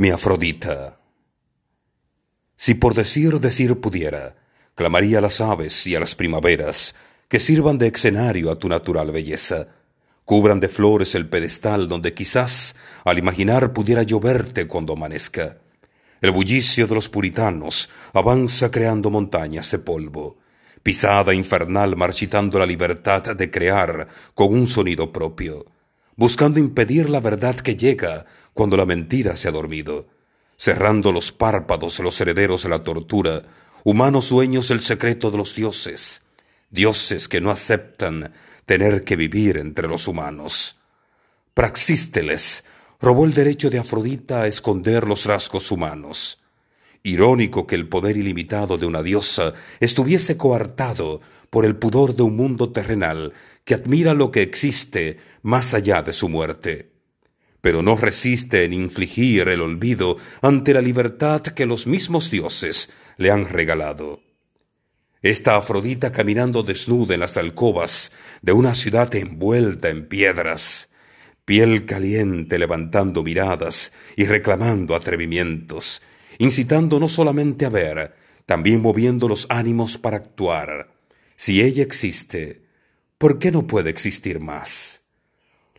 mi Afrodita. Si por decir decir pudiera, clamaría a las aves y a las primaveras que sirvan de escenario a tu natural belleza, cubran de flores el pedestal donde quizás al imaginar pudiera lloverte cuando amanezca. El bullicio de los puritanos avanza creando montañas de polvo, pisada infernal marchitando la libertad de crear con un sonido propio, buscando impedir la verdad que llega cuando la mentira se ha dormido, cerrando los párpados los herederos de la tortura, humanos sueños el secreto de los dioses, dioses que no aceptan tener que vivir entre los humanos. Praxísteles robó el derecho de Afrodita a esconder los rasgos humanos. Irónico que el poder ilimitado de una diosa estuviese coartado por el pudor de un mundo terrenal que admira lo que existe más allá de su muerte pero no resiste en infligir el olvido ante la libertad que los mismos dioses le han regalado. Esta Afrodita caminando desnuda en las alcobas de una ciudad envuelta en piedras, piel caliente levantando miradas y reclamando atrevimientos, incitando no solamente a ver, también moviendo los ánimos para actuar. Si ella existe, ¿por qué no puede existir más?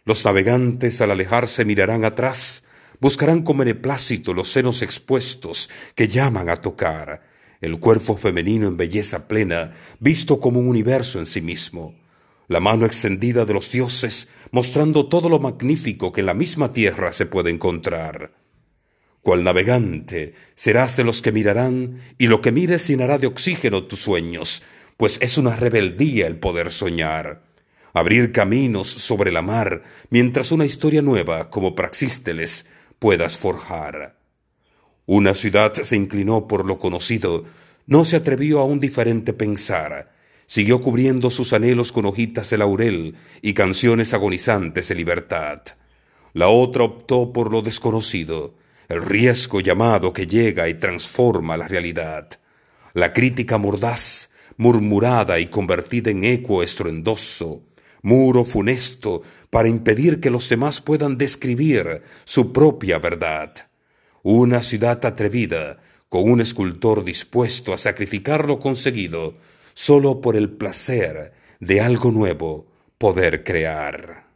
Los navegantes al alejarse mirarán atrás, buscarán con beneplácito los senos expuestos que llaman a tocar, el cuerpo femenino en belleza plena, visto como un universo en sí mismo, la mano extendida de los dioses, mostrando todo lo magnífico que en la misma tierra se puede encontrar. Cual navegante serás de los que mirarán, y lo que mires llenará de oxígeno tus sueños, pues es una rebeldía el poder soñar abrir caminos sobre la mar, mientras una historia nueva, como Praxísteles, puedas forjar. Una ciudad se inclinó por lo conocido, no se atrevió a un diferente pensar, siguió cubriendo sus anhelos con hojitas de laurel y canciones agonizantes de libertad. La otra optó por lo desconocido, el riesgo llamado que llega y transforma la realidad. La crítica mordaz, murmurada y convertida en eco estruendoso, muro funesto para impedir que los demás puedan describir su propia verdad. Una ciudad atrevida, con un escultor dispuesto a sacrificar lo conseguido solo por el placer de algo nuevo poder crear.